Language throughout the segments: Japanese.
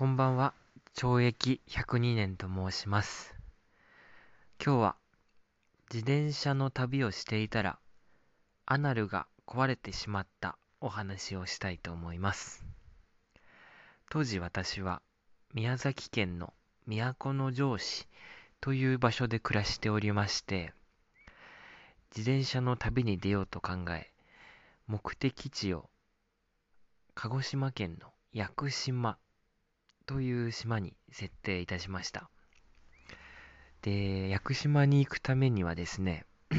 こんばんは。懲役102年と申します。今日は自転車の旅をしていたらアナルが壊れてしまったお話をしたいと思います。当時私は宮崎県の都城市という場所で暮らしておりまして、自転車の旅に出ようと考え、目的地を鹿児島県の屋久島という島に設定いたしました。で、屋久島に行くためにはですね、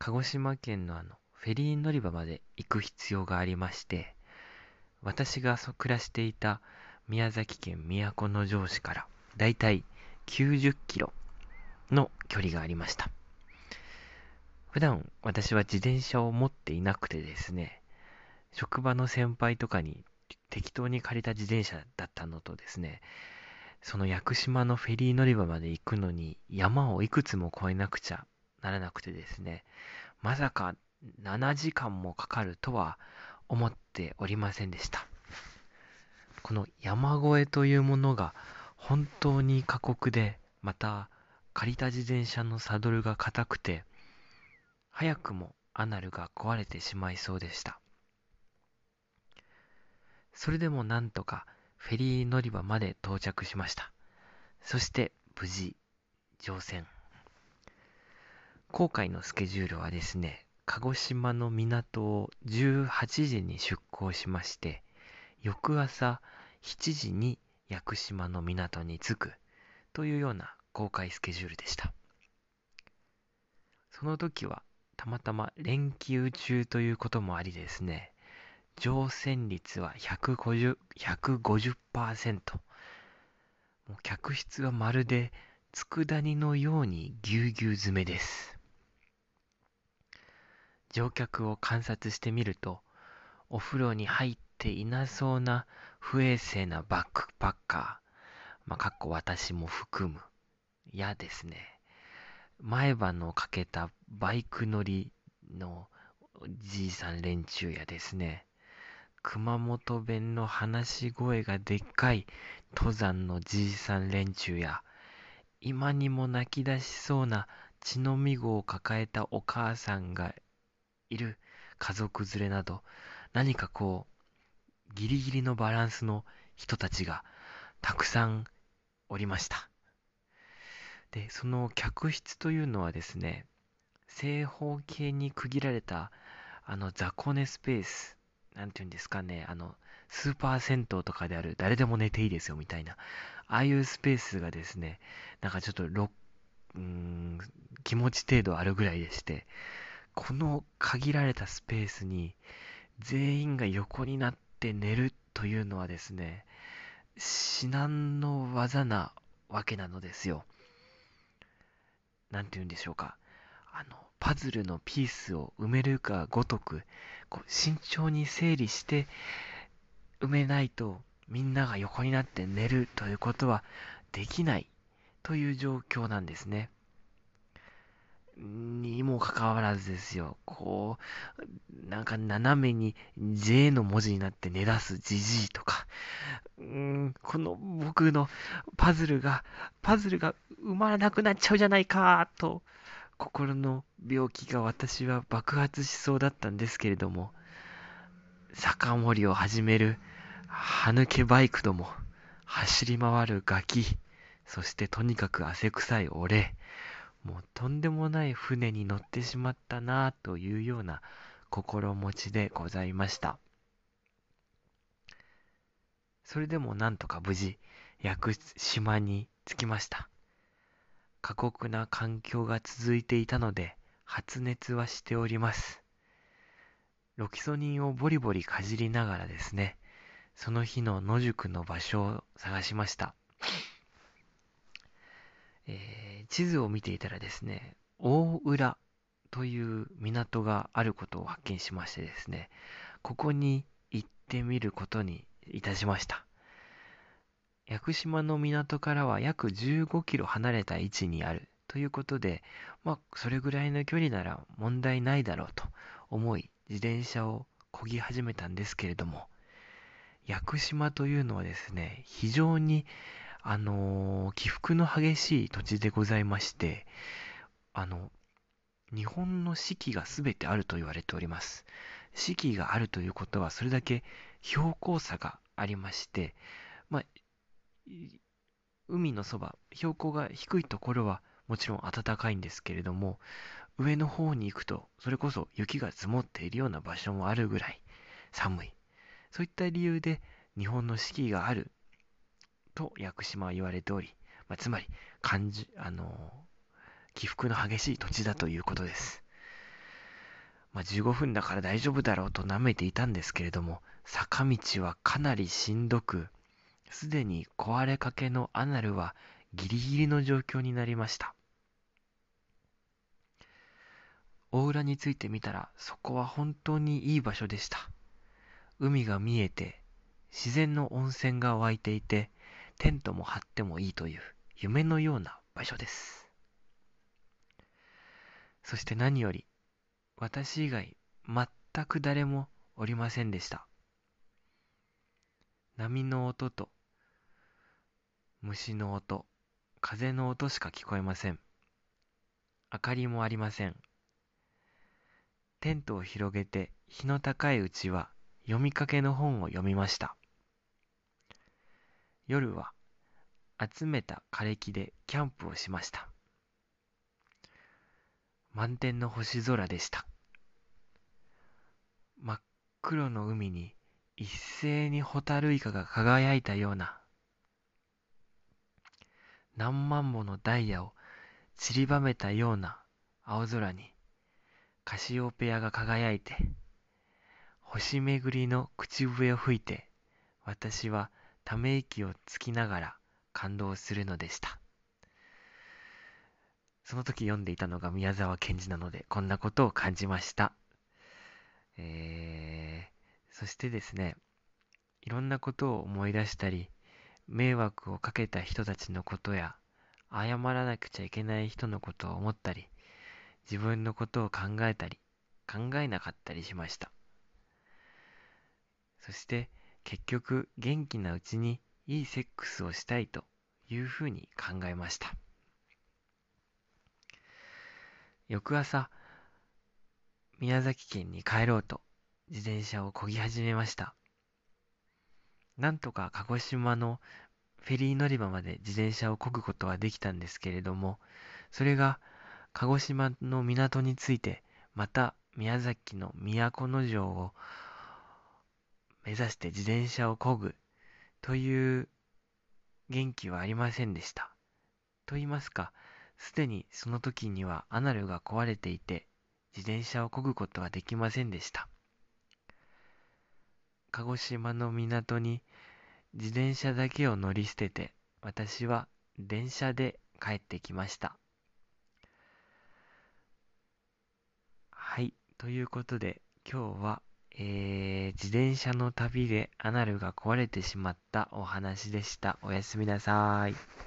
鹿児島県のあのフェリー乗り場まで行く必要がありまして、私が暮らしていた宮崎県都城市からだいたい90キロの距離がありました。普段私は自転車を持っていなくてですね、職場の先輩とかに適当に借りた自転車だったのとですね、その屋久島のフェリー乗り場まで行くのに山をいくつも越えなくちゃならなくてですね、まさか7時間もかかるとは思っておりませんでした。この山越えというものが本当に過酷で、また借りた自転車のサドルが硬くて、早くもアナルが壊れてしまいそうでした。それでもなんとかフェリー乗り場まで到着しました。そして無事乗船。今回のスケジュールはですね、鹿児島の港を18時に出港しまして、翌朝7時に屋久島の港に着くというような公開スケジュールでした。その時はたまたま連休中ということもありですね、乗船率は150%。150%もう客室はまるで佃煮のようにぎゅうぎゅう詰めです。乗客を観察してみると、お風呂に入っていなそうな不衛生なバックパッカー、まあ、かっこ私も含む、やですね、前歯のかけたバイク乗りのじいさん連中やですね、熊本弁の話し声がでっかい登山のじいさん連中や、今にも泣き出しそうな血のみ子を抱えたお母さんがいる家族連れなど、何かこう、ギリギリのバランスの人たちがたくさんおりました。で、その客室というのはですね、正方形に区切られたあの雑魚寝スペース、なんていうんですかね、あの、スーパー銭湯とかである誰でも寝ていいですよみたいな、ああいうスペースがですね、なんかちょっとろうーん気持ち程度あるぐらいでして、この限られたスペースに全員が横になって寝るというのはですね、至難の技なわけなのですよ。なんて言うんでしょうか。あの、パズルのピースを埋めるかごとく、こう慎重に整理して埋めないとみんなが横になって寝るということはできないという状況なんですね。にもかかわらずですよ、こう、なんか斜めに J の文字になって寝出すじじいとか、うん、この僕のパズルが、パズルが埋まらなくなっちゃうじゃないかと、心の病気が私は爆発しそうだったんですけれども、酒盛りを始める歯抜けバイクども、走り回るガキ、そしてとにかく汗臭い俺、もうとんでもない船に乗ってしまったなあというような心持ちでございました。それでもなんとか無事、屋久島に着きました。過酷な環境が続いていたので、発熱はしております。ロキソニンをボリボリかじりながらですね、その日の野宿の場所を探しました。えー地図を見ていたらですね、大浦という港があることを発見しましてですね、ここに行ってみることにいたしました。屋久島の港からは約15キロ離れた位置にあるということで、まあ、それぐらいの距離なら問題ないだろうと思い、自転車を漕ぎ始めたんですけれども、屋久島というのはですね、非常に、あのー起伏の激しい土地でございまして、あの、日本の四季が全てあると言われております。四季があるということは、それだけ標高差がありまして、海のそば、標高が低いところはもちろん暖かいんですけれども、上の方に行くと、それこそ雪が積もっているような場所もあるぐらい寒い。そういった理由で日本の四季があると屋久島は言われており、まあ、つまり感じ、あの起伏の激しい土地だということです。まあ、15分だから大丈夫だろうと舐めていたんですけれども、坂道はかなりしんどく、すでに壊れかけのアナルはギリギリの状況になりました。大浦についてみたら、そこは本当にいい場所でした。海が見えて、自然の温泉が湧いていて、テントも張ってもいいという夢のような場所です。そして何より、私以外全く誰もおりませんでした。波の音と虫の音、風の音しか聞こえません。明かりもありません。テントを広げて日の高いうちは読みかけの本を読みました。夜は集めた枯れ木でキャンプをしました。満天の星空でした。真っ黒の海に一斉にホタルイカが輝いたような何万ものダイヤを散りばめたような青空にカシオペアが輝いて星巡りの口笛を吹いて私はため息をつきながら感動するのでした。その時読んでいたのが宮沢賢治なので、こんなことを感じました。えー、そしてですね、いろんなことを思い出したり、迷惑をかけた人たちのことや、謝らなくちゃいけない人のことを思ったり、自分のことを考えたり、考えなかったりしました。そして、結局元気なうちにいいセックスをしたいというふうに考えました。翌朝、宮崎県に帰ろうと自転車を漕ぎ始めました。なんとか鹿児島のフェリー乗り場まで自転車を漕ぐことはできたんですけれども、それが鹿児島の港について、また宮崎の都城を目指して自転車を漕ぐという元気はありませんでした。と言いますか、すでにその時にはアナルが壊れていて、自転車を漕ぐことはできませんでした。鹿児島の港に自転車だけを乗り捨てて、私は電車で帰ってきました。はい、ということで今日はえー、自転車の旅でアナルが壊れてしまったお話でした。おやすみなさい。